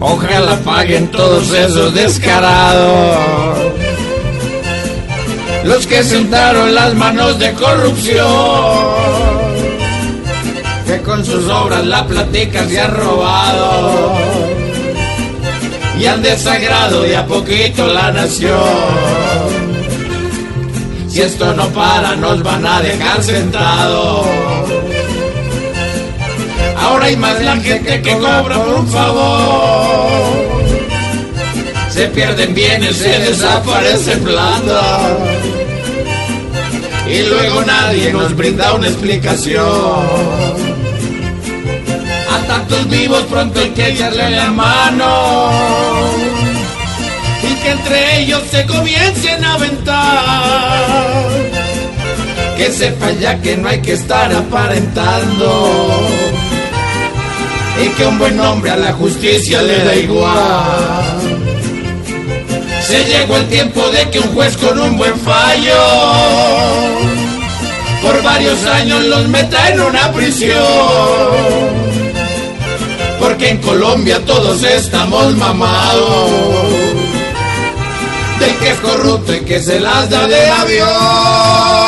Ojalá paguen todos esos descarados. Los que sentaron las manos de corrupción. Que con sus obras la platica se ha robado. Y han desagrado de a poquito la nación. Si esto no para, nos van a dejar sentados. Ahora hay más la gente que cobra por un favor. Se pierden bienes, se desaparecen plata. Y luego nadie nos brinda una explicación. A tantos vivos pronto hay que echarle la mano. Y que entre ellos se comiencen a aventar. Que sepan ya que no hay que estar aparentando que un buen hombre a la justicia le da igual. Se llegó el tiempo de que un juez con un buen fallo por varios años los meta en una prisión. Porque en Colombia todos estamos mamados del que es corrupto y que se las da de avión.